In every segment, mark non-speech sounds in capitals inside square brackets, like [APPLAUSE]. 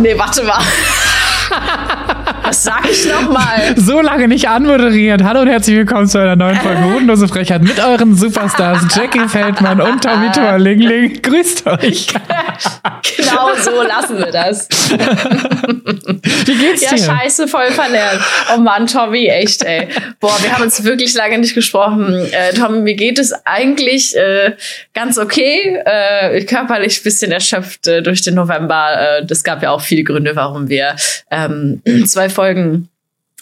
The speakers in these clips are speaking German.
Nee, warte mal. Sag ich nochmal? [LAUGHS] So lange nicht anmoderiert. Hallo und herzlich willkommen zu einer neuen Folge Hodenlose Frechheit mit euren Superstars Jackie Feldmann und Tommy Torlingling. Grüßt euch. genau so lassen wir das. [LAUGHS] Wie geht's Ja, dir? scheiße, voll verlernt. Oh Mann, Tommy, echt, ey. Boah, wir haben uns wirklich lange nicht gesprochen. Äh, Tommy, mir geht es eigentlich äh, ganz okay. Äh, körperlich ein bisschen erschöpft äh, durch den November. Äh, das gab ja auch viele Gründe, warum wir ähm, zwei Folgen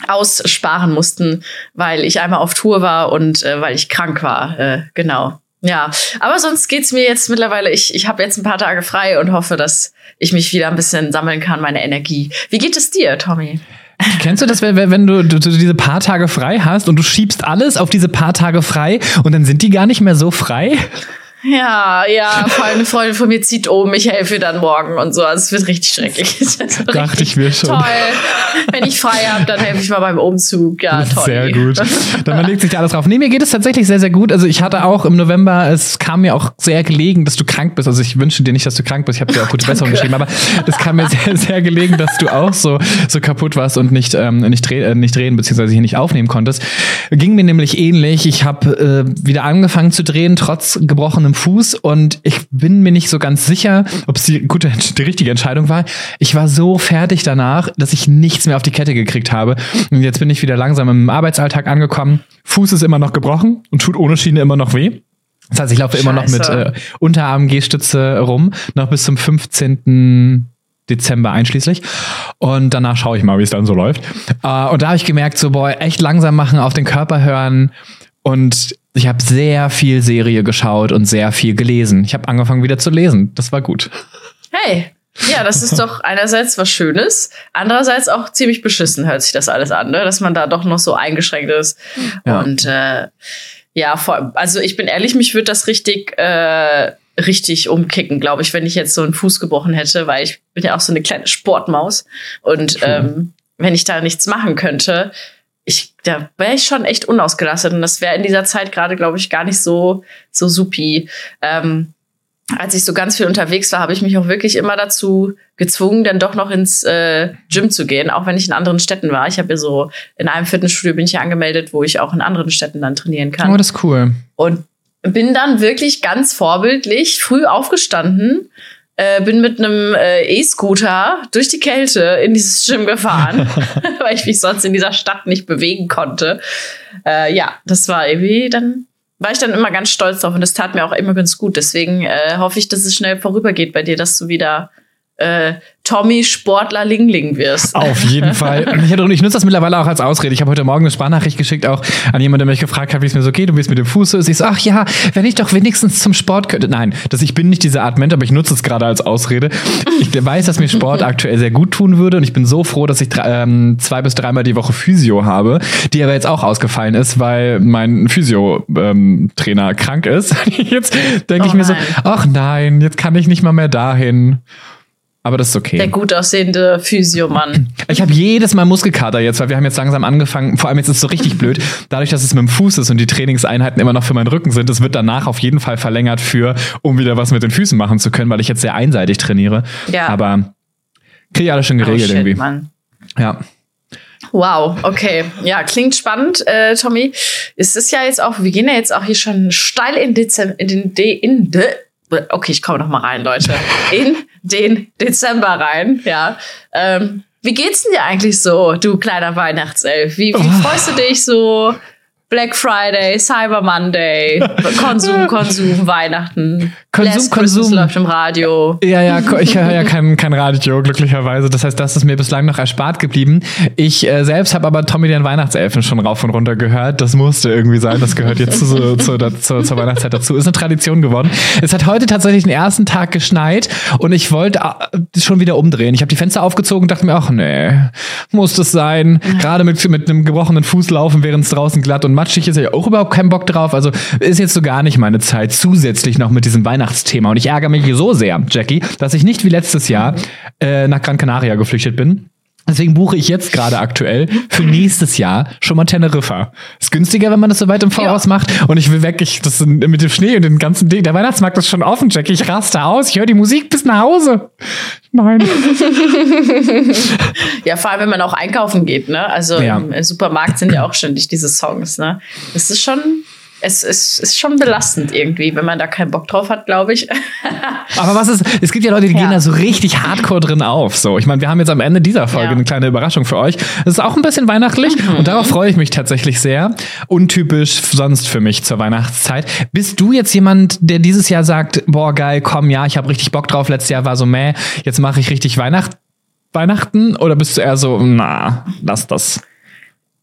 aussparen mussten, weil ich einmal auf Tour war und äh, weil ich krank war. Äh, genau. Ja, aber sonst geht's mir jetzt mittlerweile. Ich, ich habe jetzt ein paar Tage frei und hoffe, dass ich mich wieder ein bisschen sammeln kann, meine Energie. Wie geht es dir, Tommy? Kennst du das, wenn, wenn du, du, du diese paar Tage frei hast und du schiebst alles auf diese paar Tage frei und dann sind die gar nicht mehr so frei? Ja, ja, vor allem eine Freundin von mir zieht um, ich helfe dann morgen und so. Also es wird richtig schrecklich. Es [LAUGHS] wird so Dachte richtig ich mir schon. Toll. Wenn ich frei habe, dann helfe ich mal beim Umzug. Ja, toll. Sehr gut. Dann legt sich da alles drauf. Nee, mir geht es tatsächlich sehr, sehr gut. Also ich hatte auch im November, es kam mir auch sehr gelegen, dass du krank bist. Also ich wünsche dir nicht, dass du krank bist. Ich habe dir auch gute [LAUGHS] Besserung geschrieben, aber es kam mir sehr, sehr gelegen, dass du auch so, so kaputt warst und nicht, ähm, nicht, dreh, äh, nicht drehen, beziehungsweise hier nicht aufnehmen konntest. Ging mir nämlich ähnlich. Ich habe äh, wieder angefangen zu drehen, trotz gebrochenem Fuß. Und ich bin mir nicht so ganz sicher, ob es die gute, [LAUGHS] die richtige Entscheidung war. Ich war so fertig danach, dass ich nichts mehr auf die Kette gekriegt habe. Und jetzt bin ich wieder langsam im Arbeitsalltag angekommen. Fuß ist immer noch gebrochen und tut ohne Schiene immer noch weh. Das heißt, ich laufe immer noch mit äh, Unterarm-G-Stütze rum, noch bis zum 15. Dezember einschließlich. Und danach schaue ich mal, wie es dann so läuft. Äh, und da habe ich gemerkt, so, boah, echt langsam machen, auf den Körper hören. Und ich habe sehr viel Serie geschaut und sehr viel gelesen. Ich habe angefangen wieder zu lesen. Das war gut. Hey. Ja, das ist doch einerseits was Schönes, andererseits auch ziemlich beschissen hört sich das alles an, ne? dass man da doch noch so eingeschränkt ist. Ja. Und äh, ja, vor, also ich bin ehrlich, mich würde das richtig, äh, richtig umkicken, glaube ich, wenn ich jetzt so einen Fuß gebrochen hätte, weil ich bin ja auch so eine kleine Sportmaus. Und ähm, wenn ich da nichts machen könnte, ich, da wäre ich schon echt unausgelastet. Und das wäre in dieser Zeit gerade, glaube ich, gar nicht so, so supi. Ähm, als ich so ganz viel unterwegs war, habe ich mich auch wirklich immer dazu gezwungen, dann doch noch ins äh, Gym zu gehen, auch wenn ich in anderen Städten war. Ich habe ja so in einem Fitnessstudio bin ich ja angemeldet, wo ich auch in anderen Städten dann trainieren kann. Oh, das ist cool. Und bin dann wirklich ganz vorbildlich früh aufgestanden, äh, bin mit einem äh, E-Scooter durch die Kälte in dieses Gym gefahren, [LAUGHS] [LAUGHS] weil ich mich sonst in dieser Stadt nicht bewegen konnte. Äh, ja, das war irgendwie dann war ich dann immer ganz stolz drauf und das tat mir auch immer ganz gut. Deswegen äh, hoffe ich, dass es schnell vorübergeht bei dir, dass du wieder äh, Tommy Sportler Lingling wirst. Auf jeden [LAUGHS] Fall. Ich, hatte, ich nutze das mittlerweile auch als Ausrede. Ich habe heute Morgen eine Sprachnachricht geschickt, auch an jemanden, der mich gefragt hat, wie es mir so geht und wie es mit dem Fuß so ist. Ich so, ach ja, wenn ich doch wenigstens zum Sport könnte. Nein, das, ich bin nicht diese Art Mensch, aber ich nutze es gerade als Ausrede. Ich weiß, dass mir Sport [LAUGHS] aktuell sehr gut tun würde und ich bin so froh, dass ich ähm, zwei bis dreimal die Woche Physio habe, die aber jetzt auch ausgefallen ist, weil mein Physio-Trainer krank ist. [LAUGHS] Jetzt denke Oh ich mir so, nein. ach nein, jetzt kann ich nicht mal mehr dahin. Aber das ist okay. Der gut aussehende Physiomann. Ich habe jedes Mal Muskelkater jetzt, weil wir haben jetzt langsam angefangen, vor allem jetzt ist es so richtig blöd, dadurch, dass es mit dem Fuß ist und die Trainingseinheiten immer noch für meinen Rücken sind, es wird danach auf jeden Fall verlängert für, um wieder was mit den Füßen machen zu können, weil ich jetzt sehr einseitig trainiere. Ja. Aber kriege ich alles schon Oh, geregelt shit, irgendwie. Mann. Ja. Wow, okay. Ja, klingt spannend, äh, Tommy. Es ist ja jetzt auch, wir gehen ja jetzt auch hier schon steil in, Dezember, in den De in de Okay, ich komme noch mal rein, Leute. In den Dezember rein, ja. Ähm, wie geht's denn dir eigentlich so, du kleiner Weihnachtself? Wie, wie Oh. freust du dich so? Black Friday, Cyber Monday, Konsum, Konsum, Weihnachten. Konsum, Last Konsum. Christmas läuft im Radio. Ja, ja, ich höre ja kein, kein Radio, glücklicherweise. Das heißt, das ist mir bislang noch erspart geblieben. Ich äh, selbst habe aber Tommy den Weihnachtselfen schon rauf und runter gehört. Das musste irgendwie sein. Das gehört jetzt zu, [LAUGHS] zu, zu, zur, Weihnachtszeit dazu. Ist eine Tradition geworden. Es hat heute tatsächlich den ersten Tag geschneit und ich wollte äh, schon wieder umdrehen. Ich habe die Fenster aufgezogen und dachte mir, ach nee, muss das sein? Gerade mit, mit einem gebrochenen Fuß laufen, während es draußen glatt und matschig ist, ich auch überhaupt keinen Bock drauf. Also ist jetzt so gar nicht meine Zeit. Zusätzlich noch mit diesem Weihnachtsthema. Und ich ärgere mich so sehr, Jackie, dass ich nicht wie letztes Jahr äh, nach Gran Canaria geflüchtet bin. Deswegen buche ich jetzt gerade aktuell für nächstes Jahr schon mal Teneriffa. Ist günstiger, wenn man das so weit im Voraus Ja. macht. Und ich will weg, ich, das sind, mit dem Schnee und den ganzen Ding. Der Weihnachtsmarkt ist schon offen, Jackie. Ich raste aus. Ich höre die Musik bis nach Hause. Nein. [LAUGHS] Ja, vor allem, wenn man auch einkaufen geht, ne? Also Ja. im, im Supermarkt sind ja auch ständig diese Songs, ne? Das ist schon, es ist, ist schon belastend irgendwie, wenn man da keinen Bock drauf hat, glaube ich. [LAUGHS] Aber was ist, es gibt ja Leute, die Ja. gehen da so richtig hardcore drin auf. So, ich meine, wir haben jetzt am Ende dieser Folge Ja. eine kleine Überraschung für euch. Es ist auch ein bisschen weihnachtlich und darauf freue ich mich tatsächlich sehr. Untypisch sonst für mich zur Weihnachtszeit. Bist du jetzt jemand, der dieses Jahr sagt, boah, geil, komm, ja, ich habe richtig Bock drauf, letztes Jahr war so mäh, jetzt mache ich richtig Weihnacht Weihnachten? Oder bist du eher so, na, lass das?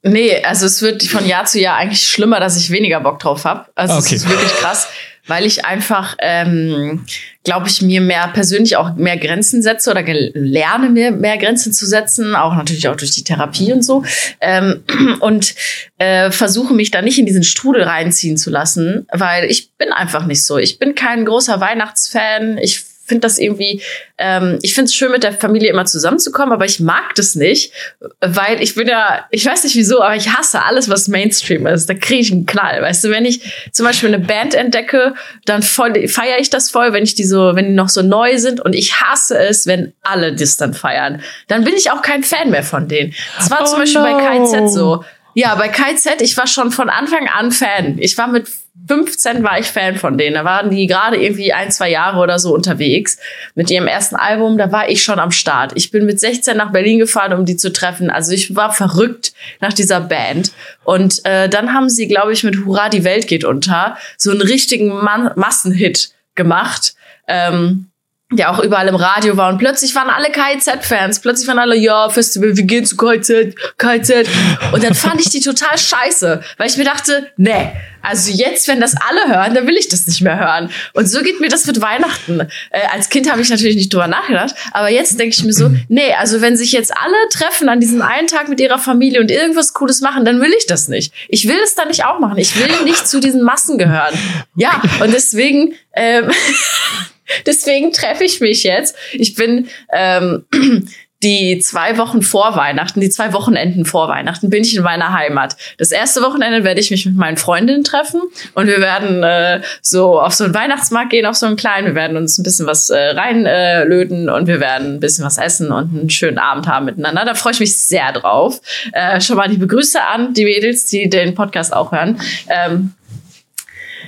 Nee, also es wird von Jahr zu Jahr eigentlich schlimmer, dass ich weniger Bock drauf habe. Also Okay. es ist wirklich krass, weil ich einfach, ähm, glaube ich, mir mehr persönlich auch mehr Grenzen setze oder lerne mir mehr Grenzen zu setzen, auch natürlich auch durch die Therapie und so. Ähm, [CLEARS THROAT] und äh, versuche mich da nicht in diesen Strudel reinziehen zu lassen, weil ich bin einfach nicht so. Ich bin kein großer Weihnachtsfan. Ich finde das irgendwie, ähm, ich finde es schön, mit der Familie immer zusammenzukommen, aber ich mag das nicht, weil ich bin ja, ich weiß nicht wieso, aber ich hasse alles, was Mainstream ist. Da kriege ich einen Knall. Weißt du, wenn ich zum Beispiel eine Band entdecke, dann feiere ich das voll, wenn ich die so, wenn die noch so neu sind und ich hasse es, wenn alle das dann feiern. Dann bin ich auch kein Fan mehr von denen. Das war Oh zum Beispiel no. bei KZ so. Ja, bei KZ, ich war schon von Anfang an Fan. Ich war mit 15 war ich Fan von denen. Da waren die gerade irgendwie ein, zwei Jahre oder so unterwegs mit ihrem ersten Album. Da war ich schon am Start. Ich bin mit 16 nach Berlin gefahren, um die zu treffen. Also ich war verrückt nach dieser Band. Und äh, dann haben sie, glaube ich, mit Hurra, die Welt geht unter so einen richtigen Massenhit gemacht. Ähm, der auch überall im Radio war und plötzlich waren alle KIZ-Fans, plötzlich waren alle, ja, Festival, wir gehen zu KIZ, KIZ. Und dann fand ich die total scheiße, weil ich mir dachte, nee, also jetzt, wenn das alle hören, dann will ich das nicht mehr hören. Und so geht mir das mit Weihnachten. Äh, als Kind habe ich natürlich nicht drüber nachgedacht, aber jetzt denke ich mir so, nee, also wenn sich jetzt alle treffen an diesem einen Tag mit ihrer Familie und irgendwas Cooles machen, dann will ich das nicht. Ich will es dann nicht auch machen. Ich will nicht zu diesen Massen gehören. Ja, und deswegen, ähm, [LAUGHS] [LAUGHS] Deswegen treffe ich mich jetzt. Ich bin ähm, [CLEARS THROAT] die zwei Wochen vor Weihnachten, die zwei Wochenenden vor Weihnachten, bin ich in meiner Heimat. Das erste Wochenende werde ich mich mit meinen Freundinnen treffen und wir werden äh, so auf so einen Weihnachtsmarkt gehen, auf so einen kleinen. Wir werden uns ein bisschen was äh, reinlöten äh, und wir werden ein bisschen was essen und einen schönen Abend haben miteinander. Da freue ich mich sehr drauf. Äh, schon mal die Begrüße an die Mädels, die den Podcast auch hören. Ähm,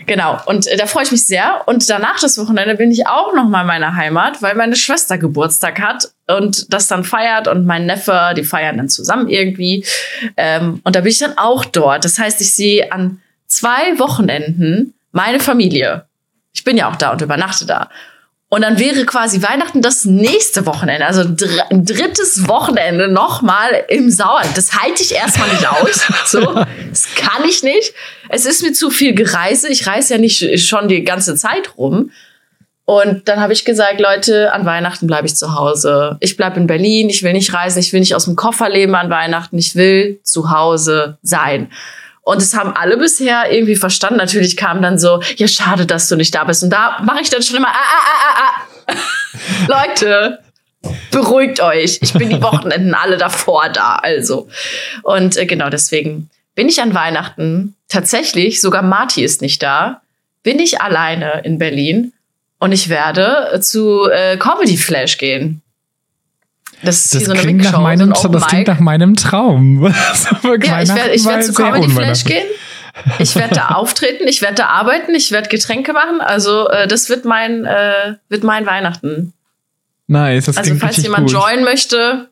Genau, und äh, da freue ich mich sehr. Und danach das Wochenende bin ich auch noch mal in meiner Heimat, weil meine Schwester Geburtstag hat und das dann feiert und mein Neffe, die feiern dann zusammen irgendwie. Ähm, und da bin ich dann auch dort. Das heißt, ich sehe an zwei Wochenenden meine Familie. Ich bin ja auch da und übernachte da. Und dann wäre quasi Weihnachten das nächste Wochenende, also dr ein drittes Wochenende nochmal im Sauerland. Das halte ich erstmal nicht aus. So, das kann ich nicht. Es ist mir zu viel Gereise. Ich reise ja nicht schon die ganze Zeit rum. Und dann habe ich gesagt, Leute, an Weihnachten bleibe ich zu Hause. Ich bleibe in Berlin, ich will nicht reisen, ich will nicht aus dem Koffer leben an Weihnachten, ich will zu Hause sein. Und es haben alle bisher irgendwie verstanden. Natürlich kam dann so, ja, schade, dass du nicht da bist. Und da mache ich dann schon immer, ah, ah, ah, ah, ah. [LAUGHS] Leute, beruhigt euch. Ich bin die Wochenenden alle davor da, also. Und äh, genau deswegen bin ich an Weihnachten tatsächlich, sogar Marty ist nicht da, bin ich alleine in Berlin und ich werde zu äh, Comedy Flash gehen. Das ist Das so eine klingt, nach meinem, so das klingt nach meinem Traum. [LAUGHS] Ja, ich werde ich werd zu Comedy Flash gehen. Ich werde da [LAUGHS] auftreten, ich werde da arbeiten, ich werde Getränke machen. Also äh, das wird mein, äh, wird mein Weihnachten. Nice, das Also falls jemand gut. joinen möchte,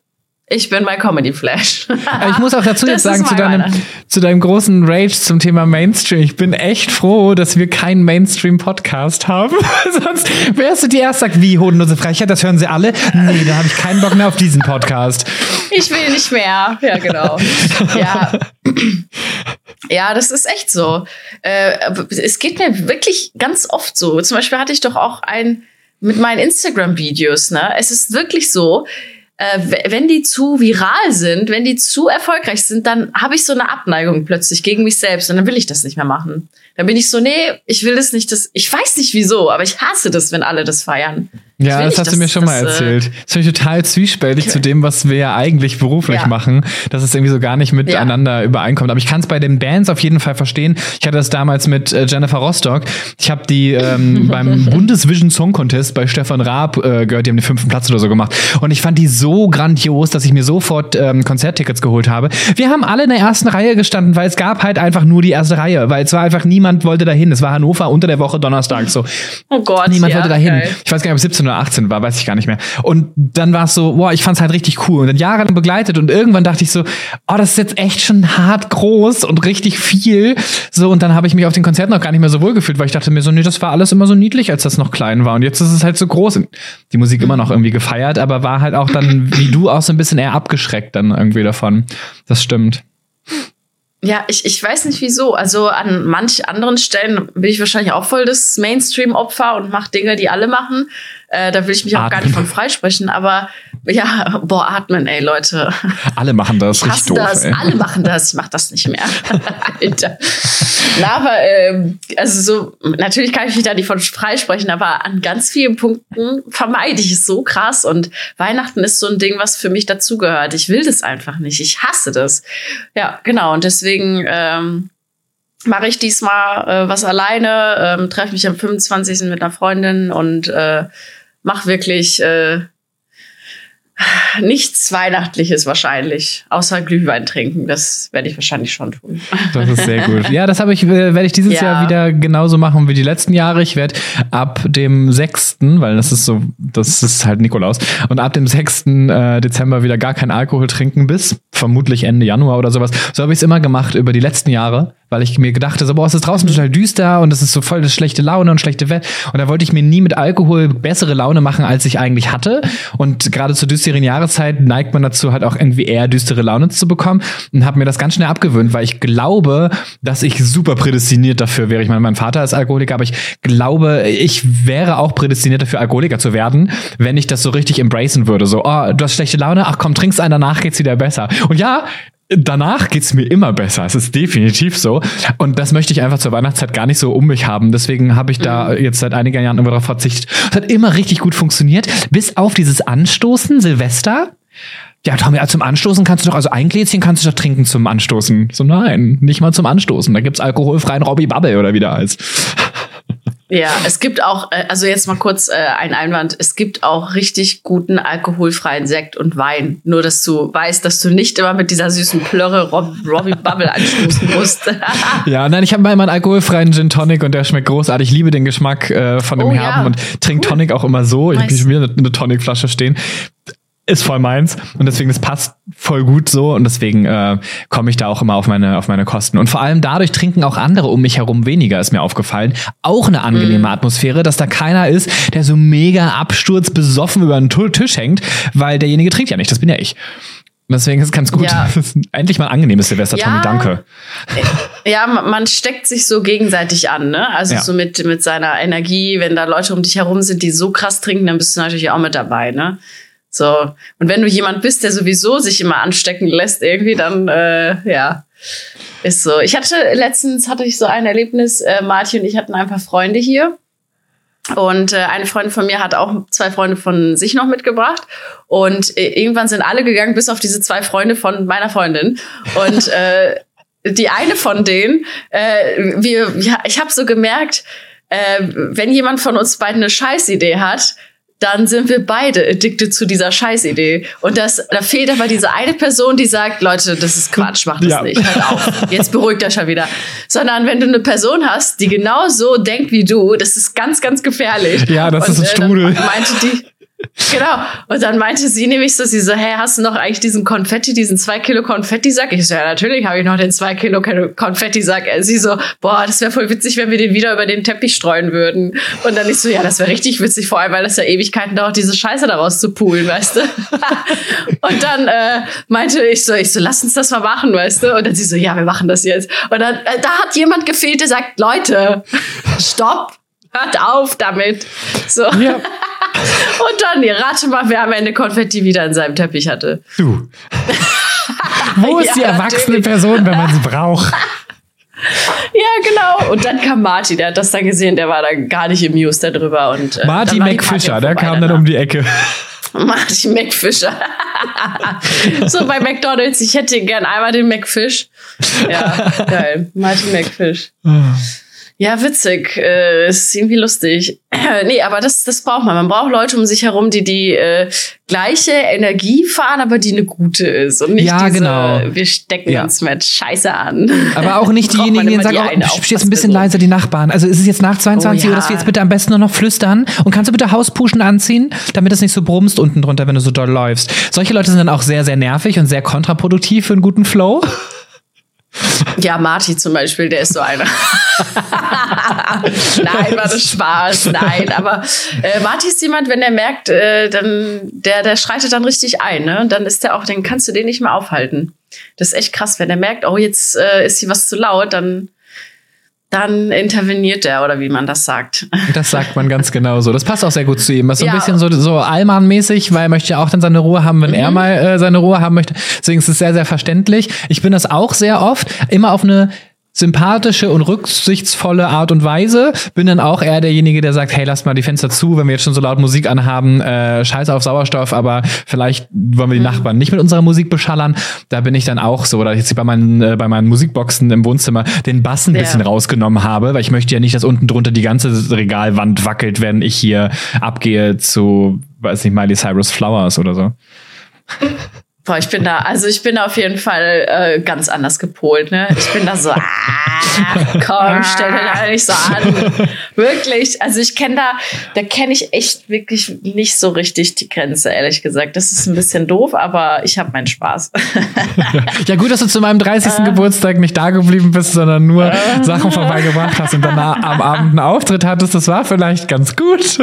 Ich bin bei Comedy Flash. ich muss auch dazu jetzt sagen, zu deinem, zu deinem großen Rage zum Thema Mainstream. Ich bin echt froh, dass wir keinen Mainstream-Podcast haben. [LAUGHS] Sonst wärst du die erste sagt, wie hodenlose Frechheit, das hören sie alle. Nee, da habe ich keinen Bock mehr auf diesen Podcast. Ich will nicht mehr. Ja, genau. ja. [CLEARS THROAT] Ja, das ist echt so. Äh, es geht mir wirklich ganz oft so. Zum Beispiel hatte ich doch auch ein mit meinen Instagram-Videos, ne? Es ist wirklich so, äh, wenn die zu viral sind, wenn die zu erfolgreich sind, dann habe ich so eine Abneigung plötzlich gegen mich selbst und dann will ich das nicht mehr machen. Dann bin ich so, nee, ich will das nicht, das, ich weiß nicht wieso, aber ich hasse das, wenn alle das feiern. Ja, das hast das, du mir schon das, mal äh, erzählt. Das finde ich total zwiespältig okay. zu dem, was wir ja eigentlich beruflich ja. machen, dass es irgendwie so gar nicht miteinander ja. übereinkommt. Aber ich kann es bei den Bands auf jeden Fall verstehen. Ich hatte das damals mit äh, Jennifer Rostock. Ich habe die ähm, [LAUGHS] beim Bundesvision Song Contest bei Stefan Raab äh, gehört, die haben den fünften Platz oder so gemacht. Und ich fand die so grandios, dass ich mir sofort ähm, Konzerttickets geholt habe. Wir haben alle in der ersten Reihe gestanden, weil es gab halt einfach nur die erste Reihe, weil es war einfach niemand wollte dahin. Es war Hannover unter der Woche Donnerstag so. Oh Gott. Niemand ja, wollte dahin. Geil. Ich weiß gar nicht, ob 17 oder 18 war, weiß ich gar nicht mehr. Und dann war es so, boah, ich fand es halt richtig cool. Und dann jahrelang begleitet und irgendwann dachte ich so, oh, das ist jetzt echt schon hart groß und richtig viel. So, und dann habe ich mich auf den Konzerten auch gar nicht mehr so wohl gefühlt, weil ich dachte mir so, nee, das war alles immer so niedlich, als das noch klein war. Und jetzt ist es halt so groß. Die Musik immer noch irgendwie gefeiert, aber war halt auch dann, wie du, auch so ein bisschen eher abgeschreckt dann irgendwie davon. Das stimmt. Ja, ich, ich weiß nicht wieso. Also an manch anderen Stellen bin ich wahrscheinlich auch voll das Mainstream-Opfer und mache Dinge, die alle machen. Äh, da will ich mich auch gar nicht von freisprechen, aber ja, boah, atmen, ey, Leute. Alle machen das, ich richtig doof, das. Ey. Alle machen das, ich mach das nicht mehr. [LAUGHS] Alter. Na, aber ähm, also so, natürlich kann ich mich da nicht von freisprechen, aber an ganz vielen Punkten vermeide ich es so krass und Weihnachten ist so ein Ding, was für mich dazugehört. Ich will das einfach nicht. Ich hasse das. Ja, genau. Und deswegen ähm, mache ich diesmal äh, was alleine, ähm, treffe mich am 25. mit einer Freundin und äh, mach wirklich äh, nichts Weihnachtliches wahrscheinlich, außer Glühwein trinken. Das werde ich wahrscheinlich schon tun. Das ist sehr gut. [LAUGHS] Ja, das habe ich, äh, werde ich dieses ja. Jahr wieder genauso machen wie die letzten Jahre. Ich werde ab dem 6., weil das ist so, das ist halt Nikolaus, und ab dem 6. Äh, Dezember wieder gar kein Alkohol trinken bis vermutlich Ende Januar oder sowas. So habe ich es immer gemacht über die letzten Jahre weil ich mir gedacht so, boah, es ist draußen total düster und es ist so voll das schlechte Laune und schlechte Wetter. Und da wollte ich mir nie mit Alkohol bessere Laune machen, als ich eigentlich hatte. Und gerade zur düsteren Jahreszeit neigt man dazu, halt auch irgendwie eher düstere Laune zu bekommen und habe mir das ganz schnell abgewöhnt, weil ich glaube, dass ich super prädestiniert dafür wäre. Ich meine, mein Vater ist Alkoholiker, aber ich glaube, ich wäre auch prädestiniert dafür, Alkoholiker zu werden, wenn ich das so richtig embracen würde. So, oh, du hast schlechte Laune, ach komm, trinkst einen, danach geht's wieder besser. Und ja, danach geht's mir immer besser. Es ist definitiv so. Und das möchte ich einfach zur Weihnachtszeit gar nicht so um mich haben. Deswegen habe ich da mhm. jetzt seit einigen Jahren immer darauf verzichtet. Es hat immer richtig gut funktioniert, bis auf dieses Anstoßen Silvester. Ja, Tommy, also zum Anstoßen kannst du doch, also ein Gläschen kannst du doch trinken zum Anstoßen. So, nein, nicht mal zum Anstoßen. Da gibt's alkoholfreien Robbie Bubble oder wie der heißt. Ja, es gibt auch, äh, also jetzt mal kurz äh, ein Einwand, es gibt auch richtig guten alkoholfreien Sekt und Wein. Nur, dass du weißt, dass du nicht immer mit dieser süßen Plörre Rob, Robbie Bubble anstoßen musst. [LAUGHS] ja, nein, ich habe mal einen alkoholfreien Gin Tonic und der schmeckt großartig. Ich liebe den Geschmack äh, von dem oh, Herben ja. und trinke cool. Tonic auch immer so. Ich habe wieder eine, eine Tonicflasche stehen ist voll meins und deswegen das passt voll gut so und deswegen äh, komme ich da auch immer auf meine auf meine Kosten und vor allem dadurch trinken auch andere um mich herum weniger ist mir aufgefallen auch eine angenehme mm. Atmosphäre dass da keiner ist der so mega Absturz besoffen über einen Tisch hängt weil derjenige trinkt ja nicht das bin ja ich deswegen ist es ganz gut. Ja. [LAUGHS] Endlich mal ein angenehmes Silvester, ja. Tommy, danke. Ja, man steckt sich so gegenseitig an, ne? Also ja. so mit, mit seiner Energie, wenn da Leute um dich herum sind, die so krass trinken, dann bist du natürlich auch mit dabei, ne? So. Und wenn du jemand bist, der sowieso sich immer anstecken lässt, irgendwie, dann, äh, ja, ist so. Ich hatte letztens hatte ich so ein Erlebnis, äh, Martin und ich hatten einfach Freunde hier. Und äh, eine Freundin von mir hat auch zwei Freunde von sich noch mitgebracht. Und äh, irgendwann sind alle gegangen, bis auf diese zwei Freunde von meiner Freundin. Und äh, die eine von denen, äh, wir, ja, ich habe so gemerkt, äh, wenn jemand von uns beiden eine Scheißidee hat, dann sind wir beide addicted zu dieser Scheißidee. Und das, da fehlt aber diese eine Person, die sagt, Leute, das ist Quatsch, mach das ja. nicht, hört auf. Jetzt beruhigt er schon wieder. Sondern wenn du eine Person hast, die genau so denkt wie du, das ist ganz, ganz gefährlich. Ja, das Und, ist ein äh, Strudel. meinte die, Genau. Und dann meinte sie nämlich so, sie so, hey, hast du noch eigentlich diesen Konfetti, diesen zwei Kilo Konfetti-Sack? Ich so, ja, natürlich habe ich noch den zwei Kilo Konfetti-Sack. Sie so, boah, das wäre voll witzig, wenn wir den wieder über den Teppich streuen würden. Und dann ich so, ja, das wäre richtig witzig, vor allem, weil das ja Ewigkeiten dauert, diese Scheiße daraus zu poolen, weißt du? [LAUGHS] und dann äh, meinte ich so, ich so, lass uns das mal machen, weißt du? Und dann sie so, ja, wir machen das jetzt. Und dann, äh, da hat jemand gefehlt, der sagt, Leute, stopp, hört auf damit. So. Ja. [LAUGHS] Und dann, rate mal, wer am Ende Konfetti wieder in seinem Teppich hatte. Du. [LAUGHS] Wo ist ja, die erwachsene natürlich. Person, wenn man sie braucht? [LAUGHS] Ja, genau. Und dann kam Marty, der hat das dann gesehen, der war dann gar nicht amused darüber. Und, äh, Marty McFisher, der kam dann um die Ecke. Marty McFisher. so bei McDonalds, ich hätte gern einmal den McFish. Ja, geil. Marty McFish. Ja, witzig. Äh, ist irgendwie lustig. [CLEARS THROAT] nee, aber das, das braucht man. Man braucht Leute um sich herum, die die äh, gleiche Energie fahren, aber die eine gute ist. Und nicht ja, diese, genau. wir stecken ja. uns mit Scheiße an. Aber auch nicht [LAUGHS] diejenigen, die sagen, oh, jetzt ein bisschen leiser, die Nachbarn. Also ist es jetzt nach 22 oh, Uhr, dass wir jetzt bitte am besten nur noch flüstern? Und kannst du bitte Hauspuschen anziehen, damit es nicht so brummst unten drunter, wenn du so doll läufst? Solche Leute sind dann auch sehr, sehr nervig und sehr kontraproduktiv für einen guten Flow. [LAUGHS] Ja, Marty zum Beispiel, der ist so einer. [LAUGHS] Nein, war das Spaß. Nein, aber äh, Marty ist jemand, wenn er merkt, äh, dann der der schreitet dann richtig ein, ne? Und dann ist der auch, dann kannst du den nicht mehr aufhalten. Das ist echt krass, wenn er merkt, oh jetzt äh, ist hier was zu laut, dann dann interveniert er oder wie man das sagt. [LAUGHS] Das sagt man ganz genau so. Das passt auch sehr gut zu ihm. Das ist so ja. ein bisschen so, so Allmann-mäßig, weil er möchte ja auch dann seine Ruhe haben, wenn mhm. er mal äh, seine Ruhe haben möchte. Deswegen ist es sehr, sehr verständlich. Ich bin das auch sehr oft, immer auf eine sympathische und rücksichtsvolle Art und Weise. Bin dann auch eher derjenige, der sagt, hey, lass mal die Fenster zu, wenn wir jetzt schon so laut Musik anhaben, äh, scheiße auf Sauerstoff, aber vielleicht wollen wir die mhm. Nachbarn nicht mit unserer Musik beschallern. Da bin ich dann auch so, oder jetzt bei meinen, äh, bei meinen Musikboxen im Wohnzimmer den Bass ein ja. bisschen rausgenommen habe, weil ich möchte ja nicht, dass unten drunter die ganze Regalwand wackelt, wenn ich hier abgehe zu, weiß nicht, Miley Cyrus Flowers oder so. [LAUGHS] Boah, ich bin da, also ich bin da auf jeden Fall äh, ganz anders gepolt, ne? Ich bin da so, ah, [LAUGHS] komm, stell dir da nicht so an. Wirklich, also ich kenne da, da kenne ich echt wirklich nicht so richtig die Grenze, ehrlich gesagt. Das ist ein bisschen doof, aber ich habe meinen Spaß. [LAUGHS] ja, gut, dass du zu meinem 30. Äh, Geburtstag nicht da geblieben bist, sondern nur äh, Sachen vorbeigebracht hast und dann am Abend einen Auftritt hattest. Das war vielleicht ganz gut.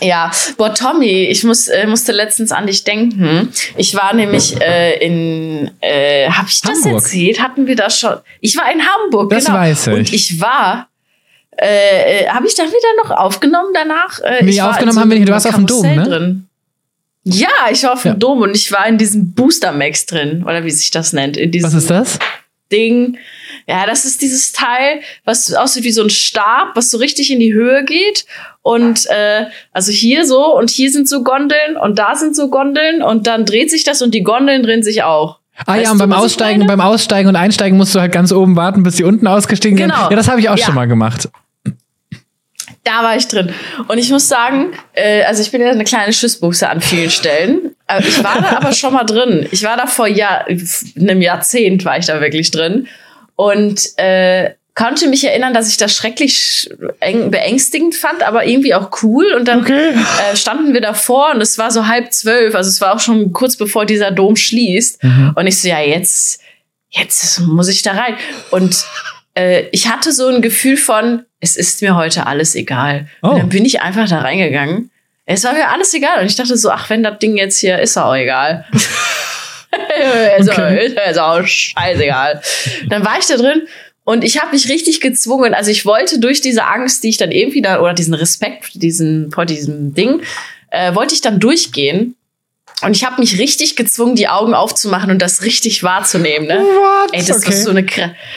Ja, boah, Tommy, ich muss, äh, musste letztens an dich denken. Ich war nämlich äh, in, äh, habe ich das Hamburg. erzählt? Hatten wir das schon? Ich war in Hamburg, das genau. weiß ich. Und ich war, äh, äh habe ich da wieder noch aufgenommen danach? Äh, nee, aufgenommen so haben wir nicht. Du warst auf dem Dom, ne? Drin. Ja, ich war auf dem ja. Dom und ich war in diesem Booster Max drin, oder wie sich das nennt. In diesem Was ist das? Ding. Ja, das ist dieses Teil, was aussieht wie so ein Stab, was so richtig in die Höhe geht. Und äh, also hier so und hier sind so Gondeln und da sind so Gondeln und dann dreht sich das und die Gondeln drehen sich auch. Ah weißt ja, und beim Aussteigen, beim Aussteigen und Einsteigen musst du halt ganz oben warten, bis die unten ausgestiegen genau. sind. Ja, das habe ich auch ja. schon mal gemacht. Da war ich drin. Und ich muss sagen, äh, also ich bin ja eine kleine Schissbuchse an vielen Stellen. Äh, ich war da aber schon mal drin. Ich war da vor Jahr, einem Jahrzehnt war ich da wirklich drin. Und äh, konnte mich erinnern, dass ich das schrecklich beängstigend fand, aber irgendwie auch cool. Und dann okay. äh, standen wir davor und es war so halb zwölf, also es war auch schon kurz bevor dieser Dom schließt. Mhm. Und ich so, ja, jetzt, jetzt muss ich da rein. Und äh, ich hatte so ein Gefühl von, es ist mir heute alles egal. Oh. Und dann bin ich einfach da reingegangen. Es war mir alles egal. Und ich dachte so, ach, wenn das Ding jetzt hier ist, auch egal. [LAUGHS] [LAUGHS] also, okay. ist, ist auch scheißegal. Dann war ich da drin und ich habe mich richtig gezwungen. Also ich wollte durch diese Angst, die ich dann irgendwie da, oder diesen Respekt diesen, vor diesem Ding, äh, wollte ich dann durchgehen. Und ich habe mich richtig gezwungen, die Augen aufzumachen und das richtig wahrzunehmen. Ne? What? Ey, das okay. war so eine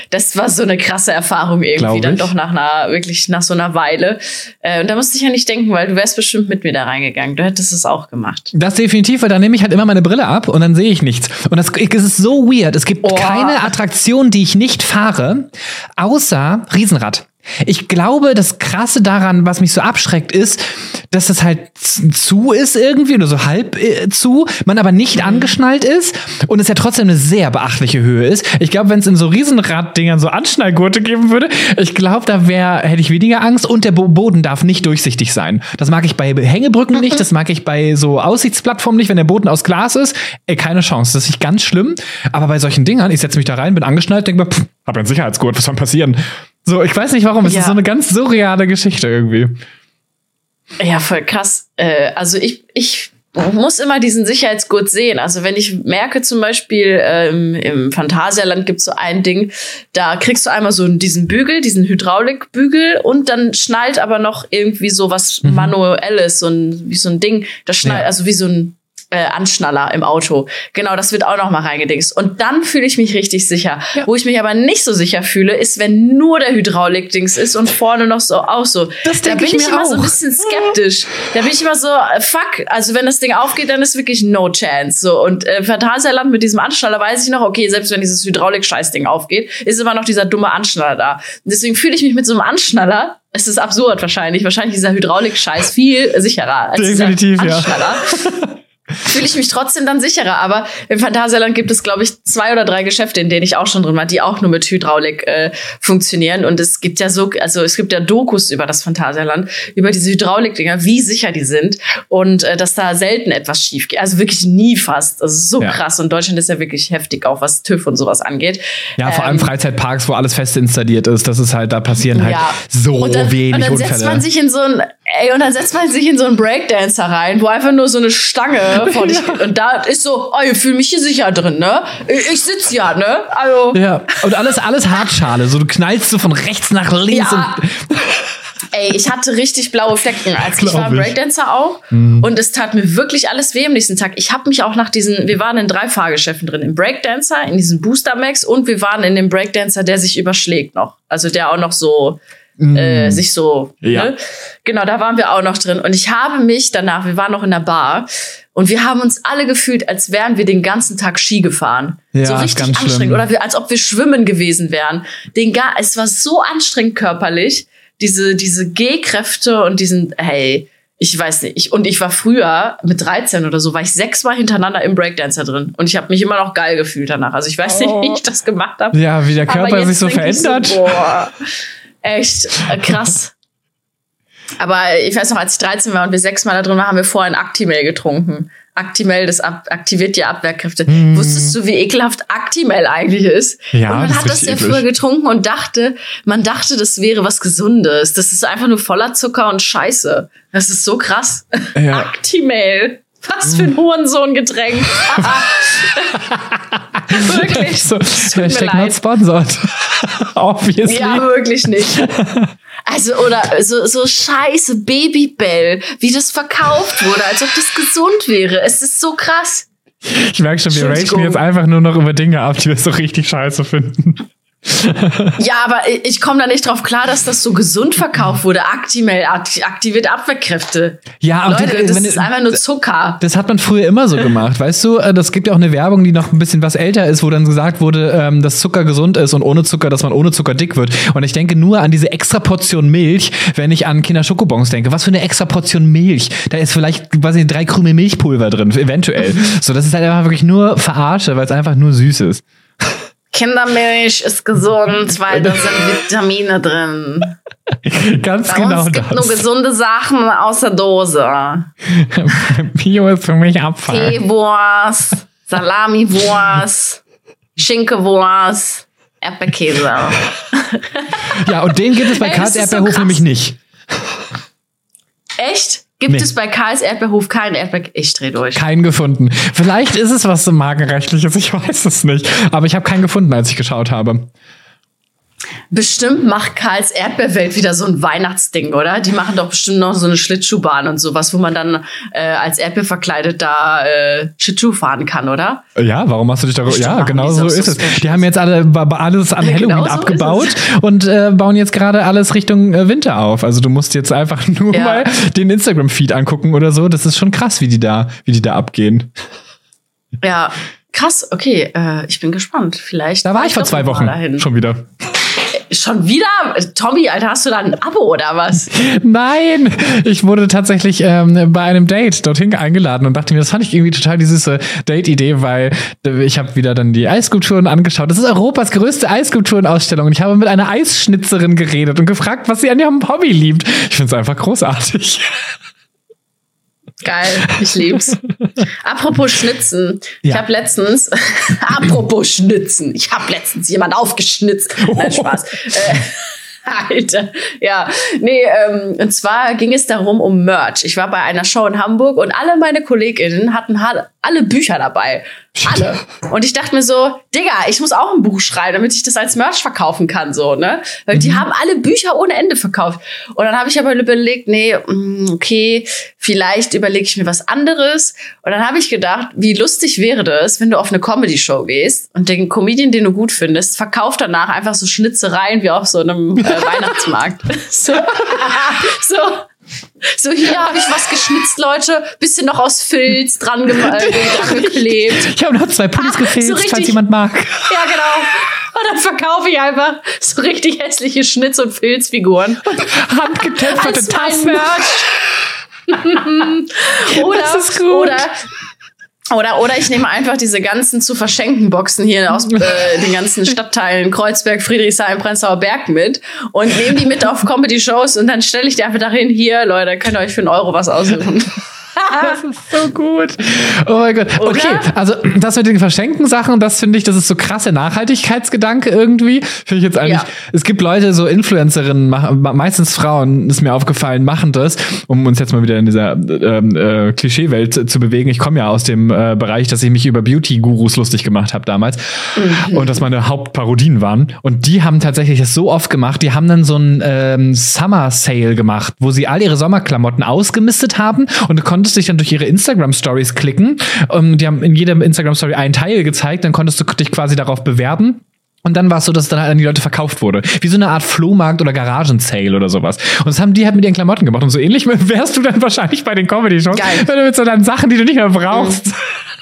das war so eine krasse Erfahrung irgendwie dann doch nach einer wirklich nach so einer Weile. Äh, und da musste ich ja nicht denken, weil du wärst bestimmt mit mir da reingegangen. Du hättest es auch gemacht. Das definitiv, weil dann nehme ich halt immer meine Brille ab und dann sehe ich nichts. Und das es ist so weird. Es gibt oh. keine Attraktion, die ich nicht fahre, außer Riesenrad. Ich glaube, das Krasse daran, was mich so abschreckt, ist, dass das halt zu ist irgendwie oder so halb äh, zu, man aber nicht Mhm. angeschnallt ist und es ja trotzdem eine sehr beachtliche Höhe ist. Ich glaube, wenn es in so Riesenraddingern so Anschnallgurte geben würde, ich glaube, da wäre hätte ich weniger Angst und der Bo Boden darf nicht durchsichtig sein. Das mag ich bei Hängebrücken nicht, das mag ich bei so Aussichtsplattformen nicht, wenn der Boden aus Glas ist, ey, keine Chance. Das ist nicht ganz schlimm, aber bei solchen Dingern, ich setze mich da rein, bin angeschnallt, denke mir, pff, hab ein Sicherheitsgurt, was soll passieren? So, ich weiß nicht warum, es Ja. ist so eine ganz surreale Geschichte irgendwie. Ja, voll krass. Äh, also ich, ich muss immer diesen Sicherheitsgurt sehen. Also wenn ich merke zum Beispiel ähm, im Phantasialand gibt's so ein Ding, da kriegst du einmal so diesen Bügel, diesen Hydraulikbügel und dann schnallt aber noch irgendwie so was manuelles, so ein, wie so ein Ding, das schnallt, Ja. also wie so ein äh, Anschnaller im Auto. Genau, das wird auch noch mal reingedingst. Und dann fühle ich mich richtig sicher. Wo ich mich aber nicht so sicher fühle, ist, wenn nur der Hydraulikdings ist und vorne noch so auch so. Das da bin ich ich, mir immer so ein auch. bisschen skeptisch. Da bin ich immer so, äh, fuck, also wenn das Ding aufgeht, dann ist wirklich no chance. So. Und äh, Phantasialand mit diesem Anschnaller weiß ich noch, okay, selbst wenn dieses Hydraulik-Scheiß-Ding aufgeht, ist immer noch dieser dumme Anschnaller da. Und deswegen fühle ich mich mit so einem Anschnaller, es ist absurd wahrscheinlich, wahrscheinlich dieser Hydraulik-Scheiß viel sicherer als Definitiv, dieser ja. [LAUGHS] Fühle ich mich trotzdem dann sicherer. Aber im Phantasialand gibt es, glaube ich, zwei oder drei Geschäfte, in denen ich auch schon drin war, die auch nur mit Hydraulik äh, funktionieren. Und es gibt ja so, also es gibt ja Dokus über das Phantasialand, über diese Hydraulikdinger, wie sicher die sind und äh, dass da selten etwas schief geht. Also wirklich nie fast. Das ist so Ja. krass. Und Deutschland ist ja wirklich heftig, auch was TÜV und sowas angeht. Ja, vor allem Ähm, Freizeitparks, wo alles fest installiert ist, das ist halt, da passieren halt Ja. so und dann, wenig und dann Unfälle. setzt man sich in so ein, ey, und dann setzt man sich in so einen Breakdancer rein, wo einfach nur so eine Stange vor [LAUGHS] dich geht. Und da ist so, oh, ich fühle mich hier sicher drin, ne? Ich, ich sitze ja, ne? Also, ja, und alles, alles Hartschale. So, du knallst so von rechts nach links Ja. und [LAUGHS] ey, ich hatte richtig blaue Flecken, als ich war. Mhm. Breakdancer auch. Und es tat mir wirklich alles weh am nächsten Tag. Ich habe mich auch nach diesen, wir waren in drei Fahrgeschäften drin, im Breakdancer, in diesem Booster Max und wir waren in dem Breakdancer, der sich überschlägt noch. Also der auch noch so äh, sich so. Mhm. Ja. Ne? Genau, da waren wir auch noch drin. Und ich habe mich danach, wir waren noch in der Bar und wir haben uns alle gefühlt, als wären wir den ganzen Tag Ski gefahren. Ja, so richtig ganz schlimm. anstrengend. Oder wir, als ob wir schwimmen gewesen wären. Den gar, es war so anstrengend körperlich. Diese, diese G-Kräfte und diesen, hey, ich weiß nicht. Ich, und ich war früher mit 13 oder so, war ich sechsmal hintereinander im Breakdancer drin. Und ich habe mich immer noch geil gefühlt danach. Also ich weiß nicht, wie ich das gemacht habe. ja, wie der Körper sich so verändert. So, boah, echt äh, krass. [LAUGHS] Aber ich weiß noch, als ich 13 war und wir sechsmal da drin waren, haben wir vorher ein Actimel getrunken. Actimel, das ab aktiviert die Abwehrkräfte. Wusstest du, wie ekelhaft Actimel eigentlich ist? Ja, und man das hat das ja früher getrunken und dachte, man dachte, das wäre was Gesundes. Das ist einfach nur voller Zucker und Scheiße. Das ist so krass. Ja. Actimel. Was für ein Hurensohn-Getränk. [LAUGHS] Wirklich. So, Hashtag leid. not sponsored. [LAUGHS] Obviously. Ja, wirklich nicht. Also, oder so, so scheiße Babybell, wie das verkauft wurde, als ob das gesund wäre. Es ist so krass. Ich merke schon, wir Entschuldigung. jetzt einfach nur noch über Dinge ab, die wir so richtig scheiße finden. [LAUGHS] Ja, aber ich- komme da nicht drauf klar, dass das so gesund verkauft wurde. Actimel akt- aktiviert Abwehrkräfte. Ja, und Leute, die- das wenn- ist einfach nur Zucker. Das hat man früher immer so gemacht, weißt du? Äh, Das gibt ja auch eine Werbung, die noch ein bisschen was älter ist, wo dann gesagt wurde, ähm, dass Zucker gesund ist und ohne Zucker, dass man ohne Zucker dick wird. Und ich denke nur an diese extra Portion Milch, wenn ich an Kinder Schokobons denke. Was für eine extra Portion Milch? Da ist vielleicht, weiß ich, drei Krümel Milchpulver drin, eventuell. so, das ist halt einfach wirklich nur Verarsche, weil es einfach nur süß ist. Kindermilch ist gesund, weil da sind [LAUGHS] Vitamine drin. Ganz Bei genau uns gibt nur das. gesunde Sachen aus der Dose. [LAUGHS] Bio ist für mich Abfall. Teewurst, Salamiwurst, Schinkewurst, Erdbeerkäse. Ja, und den gibt es bei Karls so Erdbeerhof krass. nämlich nicht. Echt? Gibt Nee. es bei Karls Erdbeerhof keinen Erdbeer... Ich dreh durch. Keinen gefunden. Vielleicht ist es was so Markenrechtliches, ich weiß es nicht. Aber ich habe keinen gefunden, als ich geschaut habe. Bestimmt macht Karls Erdbeerwelt wieder so ein Weihnachtsding, oder? Die machen doch bestimmt noch so eine Schlittschuhbahn und sowas, wo man dann äh, als Erdbeer verkleidet da äh, Schlittschuh fahren kann, oder? Ja, warum hast du dich darüber? Ja, genau so ist es. Die haben jetzt alle alles an [LAUGHS] Halloween genau so abgebaut und äh, bauen jetzt gerade alles Richtung äh, Winter auf. Also du musst jetzt einfach [LAUGHS] nur Ja. mal den Instagram-Feed angucken oder so. Das ist schon krass, wie die da, wie die da abgehen. Ja, krass. Okay, äh, ich bin gespannt. Vielleicht. Da war ich vor zwei Wochen schon wieder. Schon wieder? Tommy, Alter, hast du da ein Abo oder was? Nein, ich wurde tatsächlich ähm, bei einem Date dorthin eingeladen und dachte mir, das fand ich irgendwie total die süße Date-Idee, weil ich habe wieder dann die Eisskulpturen angeschaut. Das ist Europas größte Eisskulpturenausstellung und ich habe mit einer Eisschnitzerin geredet und gefragt, was sie an ihrem Hobby liebt. Ich finde es einfach großartig. [LAUGHS] Geil, ich lieb's. Apropos Schnitzen. Ja. Ich habe letztens, apropos Schnitzen, ich habe [LAUGHS] letztens jemand aufgeschnitzt. Nein, [LAUGHS] Spaß. Äh, [LAUGHS] Alter. Ja, nee, ähm, und zwar ging es darum um Merch. Ich war bei einer Show in Hamburg und alle meine KollegInnen hatten alle Bücher dabei. Alle. Und ich dachte mir so, Digga, ich muss auch ein Buch schreiben, damit ich das als Merch verkaufen kann, so, ne? Weil die mhm. haben alle Bücher ohne Ende verkauft. Und dann habe ich aber überlegt, nee, mm, okay, vielleicht überlege ich mir was anderes. Und dann habe ich gedacht, wie lustig wäre das, wenn du auf eine Comedy-Show gehst und den Comedian, den du gut findest, verkauft danach einfach so Schnitzereien wie auf so einem äh, [LAUGHS] Weihnachtsmarkt. [LAUGHS] so. [LAUGHS] so. So, hier habe ich was geschnitzt, Leute. Bisschen noch aus Filz dran, ge [LAUGHS] äh, dran geklebt. Ich habe noch zwei Pullis gefilzt, so falls jemand mag. Ja, genau. Und dann verkaufe ich einfach so richtig hässliche Schnitz- und Filzfiguren. Handgetöpferte Tassen. [LAUGHS] [LAUGHS] oder, oder oder, oder ich nehme einfach diese ganzen zu verschenken Boxen hier aus äh, den ganzen Stadtteilen Kreuzberg, Friedrichshain, Prenzlauer Berg mit und nehme die mit auf Comedy-Shows und dann stelle ich die einfach dahin, hier, Leute, könnt ihr euch für einen Euro was aussuchen. Das ist so gut. Oh mein Gott. Oder? Okay, also das mit den verschenkten Sachen, das finde ich, das ist so krasse Nachhaltigkeitsgedanke irgendwie. Finde ich jetzt eigentlich. Ja. Es gibt Leute, so Influencerinnen, meistens Frauen, ist mir aufgefallen, machen das, um uns jetzt mal wieder in dieser ähm, äh, Klischeewelt zu bewegen. Ich komme ja aus dem äh, Bereich, dass ich mich über Beauty-Gurus lustig gemacht habe damals mhm. und dass meine Hauptparodien waren. Und die haben tatsächlich das so oft gemacht. Die haben dann so ein ähm, Summer Sale gemacht, wo sie all ihre Sommerklamotten ausgemistet haben und du konntest dich dann durch ihre Instagram-Stories klicken. Und die haben in jeder Instagram-Story einen Teil gezeigt, dann konntest du dich quasi darauf bewerben. Und dann war es so, dass es dann halt an die Leute verkauft wurde. Wie so eine Art Flohmarkt oder Garagensale oder sowas. Und das haben die halt mit ihren Klamotten gemacht. Und so ähnlich [LAUGHS] wärst du dann wahrscheinlich bei den Comedy-Shows, wenn du mit so dann Sachen, die du nicht mehr brauchst. Mhm. [LAUGHS]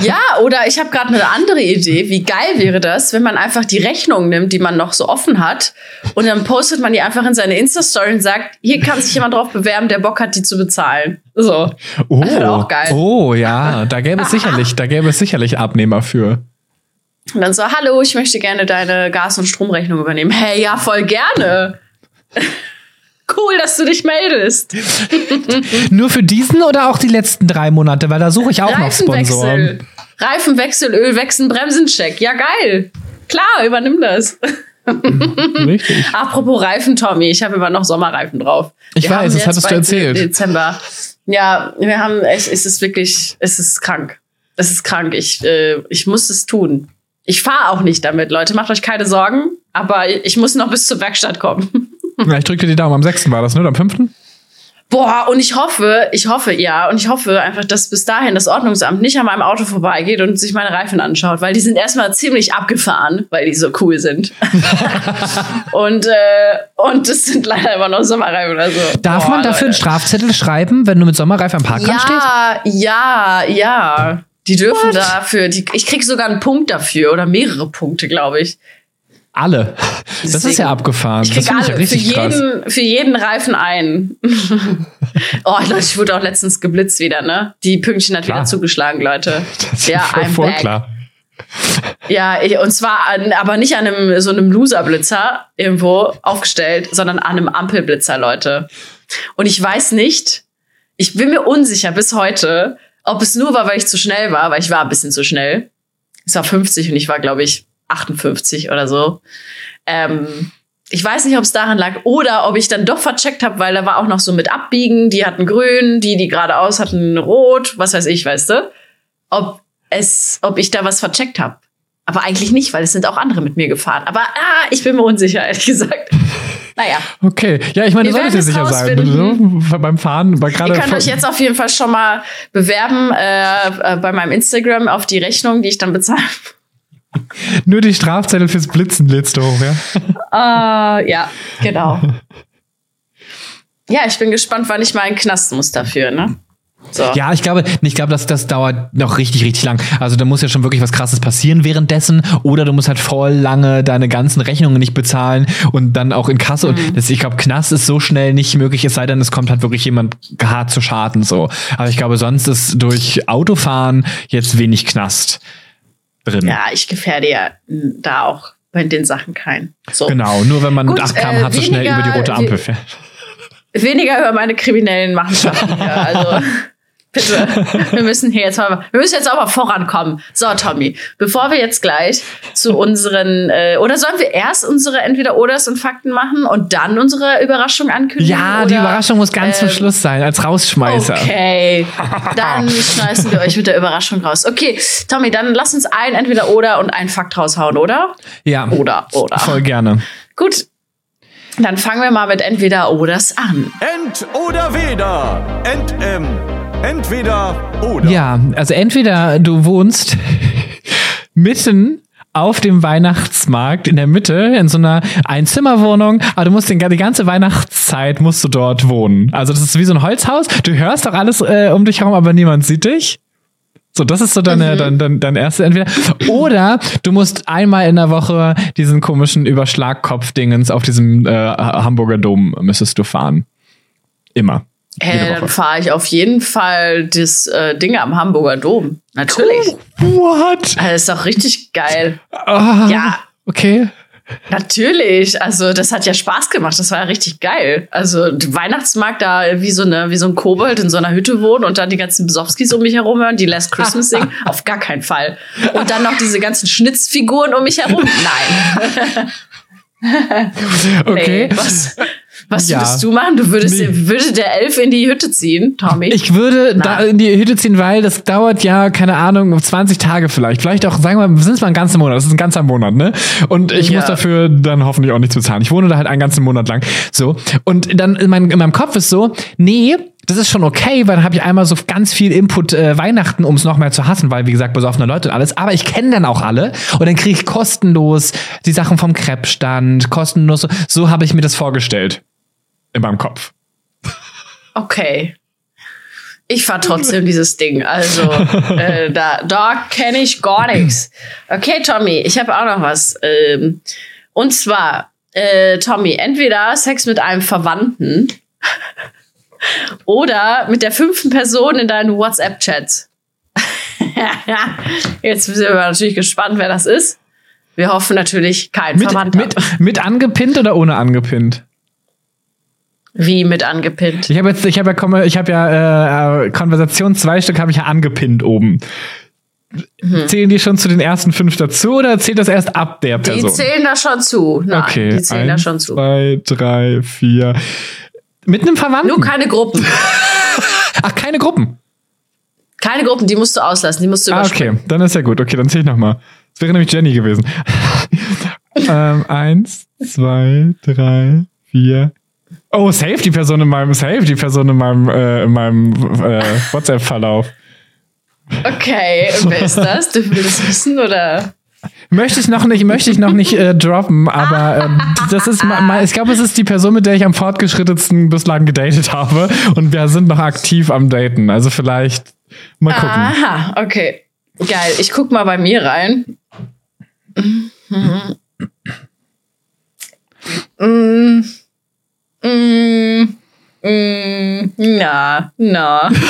ja, oder ich habe gerade eine andere Idee. Wie geil wäre das, wenn man einfach die Rechnung nimmt, die man noch so offen hat, und dann postet man die einfach in seine Insta-Story und sagt, hier kann sich jemand drauf bewerben, der Bock hat, die zu bezahlen. So. Oh, auch geil. oh ja, da gäbe es [LAUGHS] sicherlich, da gäbe es sicherlich Abnehmer für. Und dann so, hallo, ich möchte gerne deine Gas- und Stromrechnung übernehmen. Hey, ja, voll gerne. Cool, dass du dich meldest. [LAUGHS] Nur für diesen oder auch die letzten drei Monate? Weil da suche ich auch noch Sponsoren. Reifenwechsel, Ölwechsel, Bremsencheck. Ja, geil. Klar, übernimm das. Richtig. [LAUGHS] Apropos Reifen, Tommy, ich habe immer noch Sommerreifen drauf. Ich wir weiß, das hattest du erzählt. Dezember. Ja, wir haben, es, es ist wirklich, es ist krank. Es ist krank. Ich, äh, ich muss es tun. Ich fahre auch nicht damit, Leute. Macht euch keine Sorgen. Aber ich muss noch bis zur Werkstatt kommen. Ja, ich drücke die Daumen. Am 6. war das, ne? Am 5.? Boah, und ich hoffe, ich hoffe, ja, und ich hoffe einfach, dass bis dahin das Ordnungsamt nicht an meinem Auto vorbeigeht und sich meine Reifen anschaut, weil die sind erstmal ziemlich abgefahren, weil die so cool sind. [LAUGHS] und, äh, und das sind leider immer noch Sommerreifen oder so. Darf Boah, man dafür Leute. einen Strafzettel schreiben, wenn du mit Sommerreifen am Parkplatz ja, stehst? Ja, ja, ja. Die dürfen What? dafür, die, ich krieg sogar einen Punkt dafür oder mehrere Punkte, glaube ich. Alle. Das Deswegen, ist ja abgefahren. Ich krieg das alle, ja richtig für jeden, krass. für jeden Reifen ein. [LAUGHS] oh, Leute, ich wurde auch letztens geblitzt wieder, ne? Die Pünktchen hat klar. wieder zugeschlagen, Leute. [LAUGHS] Das ist ja, voll, voll klar. Ja, und zwar an, aber nicht an einem so einem Loser-Blitzer irgendwo aufgestellt, sondern an einem Ampelblitzer, Leute. Und ich weiß nicht, ich bin mir unsicher bis heute, ob es nur war, weil ich zu schnell war, weil ich war ein bisschen zu schnell. Es war 50 und ich war, glaube ich, 58 oder so. Ähm, ich weiß nicht, ob es daran lag oder ob ich dann doch vercheckt habe, weil da war auch noch so mit Abbiegen, die hatten grün, die, die geradeaus hatten rot, was weiß ich, weißt du? Ob es, ob ich da was vercheckt habe. Aber eigentlich nicht, weil es sind auch andere mit mir gefahren. Aber ah, ich bin mir unsicher, ehrlich gesagt. [LAUGHS] Naja. Okay, ja, ich meine, du solltest dir sicher sein. So, beim Fahren, bei gerade. Ihr könnt euch jetzt auf jeden Fall schon mal bewerben äh, äh, bei meinem Instagram auf die Rechnung, die ich dann bezahle. [LAUGHS] Nur die Strafzettel fürs Blitzen lädst du hoch, ja? Uh, ja, genau. Ja, ich bin gespannt, wann ich mal einen Knast muss dafür, ne? So. Ja, ich glaube, ich glaube, dass das dauert noch richtig, richtig lang. Also da muss ja schon wirklich was Krasses passieren währenddessen, oder du musst halt voll lange deine ganzen Rechnungen nicht bezahlen und dann auch in Kasse. Mhm. Und das, ich glaube, Knast ist so schnell nicht möglich, es sei denn, es kommt halt wirklich jemand hart zu Schaden. So, aber ich glaube, sonst ist durch Autofahren jetzt wenig Knast drin. Ja, ich gefährde ja m, da auch bei den Sachen kein. So. Genau, nur wenn man Gut, mit 8 km/h äh, zu schnell über die rote Ampel fährt. Weniger über meine kriminellen Machenschaften. hier. Also [LAUGHS] bitte, wir müssen hier jetzt mal, wir müssen jetzt auch mal vorankommen. So, Tommy, bevor wir jetzt gleich zu unseren, äh, oder sollen wir erst unsere Entweder-Oders und Fakten machen und dann unsere Überraschung ankündigen? Ja, oder, die Überraschung muss ganz zum ähm, Schluss sein, als Rausschmeißer. Okay, [LAUGHS] dann schmeißen wir euch mit der Überraschung raus. Okay, Tommy, dann lass uns ein Entweder-Oder und ein Fakt raushauen, oder? Ja, Oder, oder. voll gerne. Gut, dann fangen wir mal mit Entweder-Oders an. Ent oder weder. Ent, ähm, entweder oder. Ja, also entweder du wohnst [LAUGHS] mitten auf dem Weihnachtsmarkt in der Mitte in so einer Einzimmerwohnung, aber du musst den, die ganze Weihnachtszeit musst du dort wohnen. Also das ist wie so ein Holzhaus. Du hörst doch alles äh, um dich herum, aber niemand sieht dich. So, das ist so deine, dein, dein, dein erste entweder. Oder du musst einmal in der Woche diesen komischen Überschlagkopf-Dingens auf diesem äh, Hamburger Dom müsstest du fahren. Immer. Woche. dann fahre ich auf jeden Fall das äh, Ding am Hamburger Dom. Natürlich. What? Also, ist doch richtig geil. Ah, Ja. Okay. Natürlich. Also, das hat ja Spaß gemacht. Das war ja richtig geil. Also, Weihnachtsmarkt da wie so, eine, wie so ein Kobold in so einer Hütte wohnen und dann die ganzen Besowskis um mich herum hören, die Last Christmas singen. [LAUGHS] Auf gar keinen Fall. Und dann noch diese ganzen Schnitzfiguren um mich herum. Nein. [LAUGHS] Okay. Nee, was was Ja. würdest du machen? Du würdest, Nee. würde der Elf in die Hütte ziehen, Tommy? Ich würde Na. da in die Hütte ziehen, weil das dauert ja, keine Ahnung, 20 Tage vielleicht. Vielleicht auch, sagen wir mal, sind es mal ein ganzer Monat. Das ist ein ganzer Monat, ne? Und ich Ja. muss dafür dann hoffentlich auch nichts bezahlen. Ich wohne da halt einen ganzen Monat lang. So. Und dann in, mein, in meinem Kopf ist so, nee, das ist schon okay, weil dann habe ich einmal so ganz viel Input äh, Weihnachten, um es noch mehr zu hassen, weil, wie gesagt, besoffene Leute und alles. Aber ich kenne dann auch alle und dann kriege ich kostenlos die Sachen vom Crepe-Stand, kostenlos. So, so habe ich mir das vorgestellt. In meinem Kopf. Okay. Ich fahr trotzdem dieses Ding. Also, [LAUGHS] äh, da, da kenne ich gar nichts. Okay, Tommy, ich habe auch noch was. Ähm, und zwar, äh, Tommy, entweder Sex mit einem Verwandten oder mit der fünften Person in deinen WhatsApp-Chats. [LAUGHS] Jetzt sind wir natürlich gespannt, wer das ist. Wir hoffen natürlich kein Mit, Verwandter. mit, mit angepinnt oder ohne angepinnt? Wie mit angepinnt. Ich habe jetzt, ich habe ja, ich habe ja äh, Konversation zwei Stück habe ich ja angepinnt oben. Mhm. Zählen die schon zu den ersten fünf dazu oder zählt das erst ab der Die Person? zählen da schon zu. Nein, okay, die zählen eins, da schon zu. zwei, drei, vier. Mit einem Verwandten? Nur keine Gruppen. [LAUGHS] Ach, keine Gruppen. Keine Gruppen, die musst du auslassen, die musst du Ah, überspringen. okay, dann ist ja gut. Okay, dann zähle ich nochmal. Das wäre nämlich Jenny gewesen. [LAUGHS] ähm, eins, zwei, drei, vier. Oh, safe die Person in meinem, safe die Person in meinem, äh, in meinem äh, WhatsApp-Verlauf. Okay, und wer ist das? Du willst wissen oder? Möchte ich noch nicht, möchte ich noch nicht äh, droppen, aber ähm, das ist mal, mal, ich glaube, es ist die Person, mit der ich am fortgeschrittensten bislang gedatet habe und wir sind noch aktiv am Daten. Also vielleicht mal gucken. Aha, okay. Geil. Ich guck mal bei mir rein. Mhm. Mm. Mm. Mm. Na, na. [LAUGHS]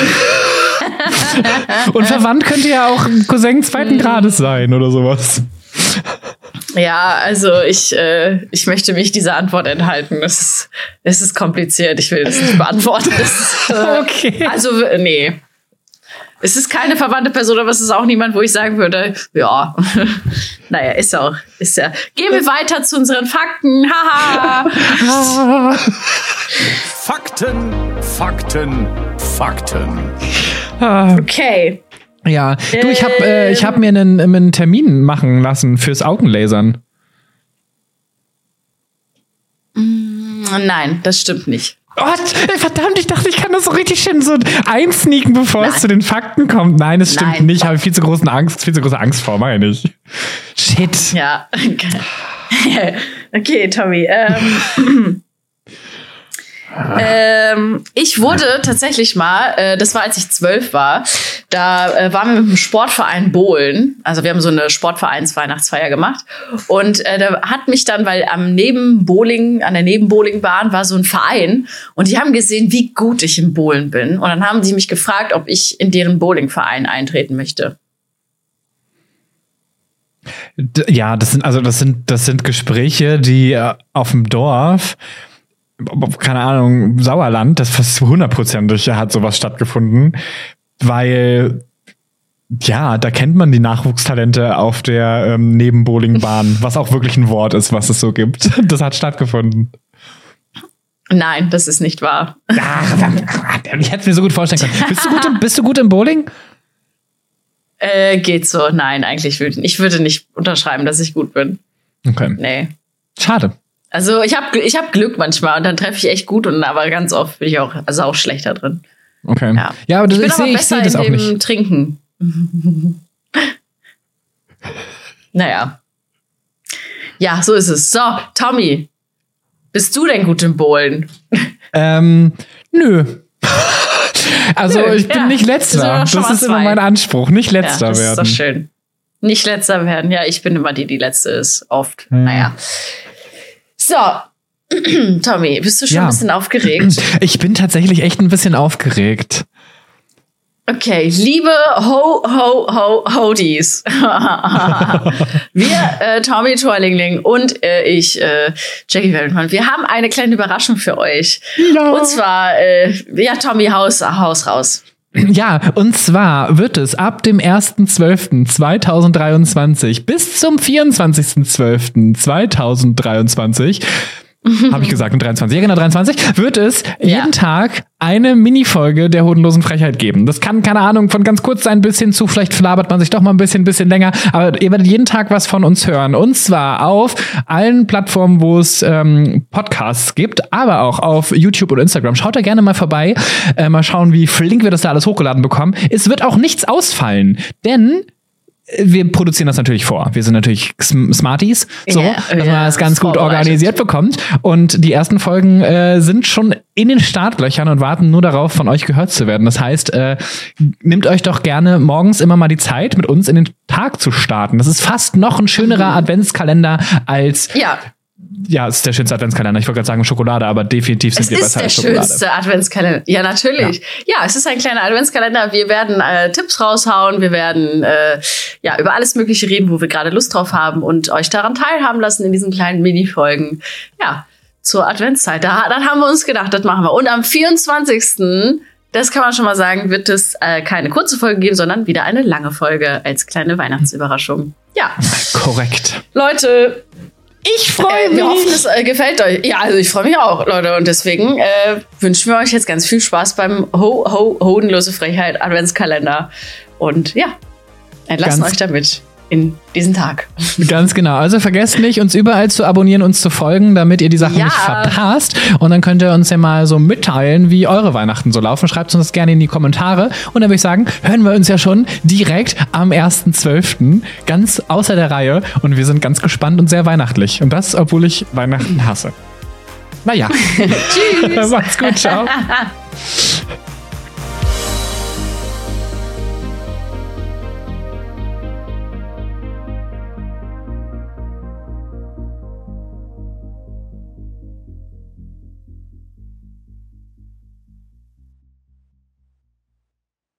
Und verwandt könnte ja auch ein Cousin zweiten Grades sein oder sowas. Ja, also ich, äh, ich möchte mich dieser Antwort enthalten. Es ist, es ist kompliziert. Ich will das nicht beantworten. Das ist, äh, [LAUGHS] Okay. Also, nee. Es ist keine verwandte Person, aber es ist auch niemand, wo ich sagen würde, ja. [LAUGHS] naja, ist auch, ist ja. Gehen wir weiter zu unseren Fakten. Haha. Ah. [LAUGHS] Fakten, Fakten, Fakten. Okay. Ja, du, ich habe äh, ich hab mir einen, einen Termin machen lassen fürs Augenlasern. Nein, das stimmt nicht. Oh, verdammt, ich dachte, ich kann das so richtig schön so einsneaken, bevor es Nein. zu den Fakten kommt. Nein, es stimmt Nein. nicht. Habe viel zu großen Angst, viel zu große Angst vor, meine ich. Shit. Ja. [LAUGHS] okay, Tommy. Ähm, [CLEARS THROAT] [LAUGHS] Ähm, ich wurde tatsächlich mal, äh, das war als ich zwölf war, da äh, waren wir mit dem Sportverein Bohlen. Also wir haben so eine Sportvereins-Weihnachtsfeier gemacht. Und äh, da hat mich dann, weil am Nebenbowling, an der Nebenbowlingbahn war so ein Verein und die haben gesehen, wie gut ich im Bowlen bin. Und dann haben sie mich gefragt, ob ich in deren Bowlingverein eintreten möchte. Ja, das sind, also das sind, das sind Gespräche, die äh, auf dem Dorf keine Ahnung, Sauerland, das fast hundertprozentig hat sowas stattgefunden, weil ja, da kennt man die Nachwuchstalente auf der ähm, Nebenbowlingbahn, [LAUGHS] was auch wirklich ein Wort ist, was es so gibt. [LAUGHS] Das hat stattgefunden. Nein, das ist nicht wahr. [LAUGHS] ich hätte es mir so gut vorstellen können. Bist du gut im, bist du gut im Bowling? Äh, geht so. Nein, eigentlich würde ich würde nicht unterschreiben, dass ich gut bin. Okay. Nee. Schade. Also ich habe ich hab Glück manchmal und dann treffe ich echt gut und aber ganz oft bin ich auch also auch schlechter drin. Okay. Ja, ja aber das, ich bin ich sehe seh das auch nicht. Trinken. [LAUGHS] naja. Ja, so ist es. So, Tommy, bist du denn gut im Bowlen? [LAUGHS] Ähm, nö. [LAUGHS] Also Nö, ich bin ja. nicht letzter. Das ist immer mein Anspruch, nicht letzter ja, das werden. ist doch schön. Nicht letzter werden. Ja, ich bin immer die, die letzte ist. Oft. Hm. Naja. So. [CLEARS THROAT] Tommy, bist du schon Ja. ein bisschen aufgeregt? [CLEARS THROAT] Ich bin tatsächlich echt ein bisschen aufgeregt. Okay, liebe Ho, Ho, Ho, Hodies. [LAUGHS] wir, äh, Tommy Torlingling und äh, ich, äh, Jackie Weltmann, wir haben eine kleine Überraschung für euch. Ja. Und zwar, äh, ja, Tommy, Haus, Haus raus. [CLEARS THROAT] Ja, und zwar wird es ab dem 1.12.2023 bis zum 24.12.2023 [LAUGHS] habe ich gesagt, und 23, ja genau, 23, wird es Ja. jeden Tag eine Minifolge der hodenlosen Frechheit geben. Das kann, keine Ahnung, von ganz kurz sein bis hin zu, vielleicht labert man sich doch mal ein bisschen, bisschen länger, aber ihr werdet jeden Tag was von uns hören. Und zwar auf allen Plattformen, wo es ähm, Podcasts gibt, aber auch auf YouTube und Instagram. Schaut da gerne mal vorbei, äh, mal schauen, wie flink wir das da alles hochgeladen bekommen. Es wird auch nichts ausfallen, denn wir produzieren das natürlich vor. Wir sind natürlich Sm- Smarties, so, Ja, dass man ja, das ganz gut organisiert bekommt. Und die ersten Folgen äh, sind schon in den Startlöchern und warten nur darauf, von euch gehört zu werden. Das heißt, äh, nehmt euch doch gerne morgens immer mal die Zeit, mit uns in den Tag zu starten. Das ist fast noch ein schönerer Adventskalender als, Ja, ja, es ist der schönste Adventskalender. Ich wollte gerade sagen Schokolade, aber definitiv sind es wir ist besser der als Schokolade. schönste Adventskalender. Ja, natürlich. Ja. es ist ein kleiner Adventskalender. Wir werden äh, Tipps raushauen. Wir werden äh, ja über alles Mögliche reden, wo wir gerade Lust drauf haben und euch daran teilhaben lassen in diesen kleinen Mini-Folgen. Ja, zur Adventszeit. Da, dann haben wir uns gedacht, das machen wir. Und am 24. Das kann man schon mal sagen, wird es äh, keine kurze Folge geben, sondern wieder eine lange Folge als kleine Weihnachtsüberraschung. Ja, Korrekt. Leute, Ich freue äh, wir hoffen, es äh, gefällt euch. Ja, also ich freue mich auch, Leute. Und deswegen äh, wünschen wir euch jetzt ganz viel Spaß beim Ho, Ho, Hodenlose Frechheit Adventskalender. Und ja, entlassen Ganz- euch damit in diesen Tag. [LAUGHS] Ganz genau. Also vergesst nicht, uns überall zu abonnieren, uns zu folgen, damit ihr die Sachen Ja. nicht verpasst. Und dann könnt ihr uns ja mal so mitteilen, wie eure Weihnachten so laufen. Schreibt uns das gerne in die Kommentare. Und dann würde ich sagen, hören wir uns ja schon direkt am 1.12. ganz außer der Reihe. Und wir sind ganz gespannt und sehr weihnachtlich. Und das, obwohl ich Weihnachten hasse. Naja. [LAUGHS] [LAUGHS] Tschüss. Macht's gut. Ciao.